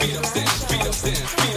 Beat up dance, beat up dance.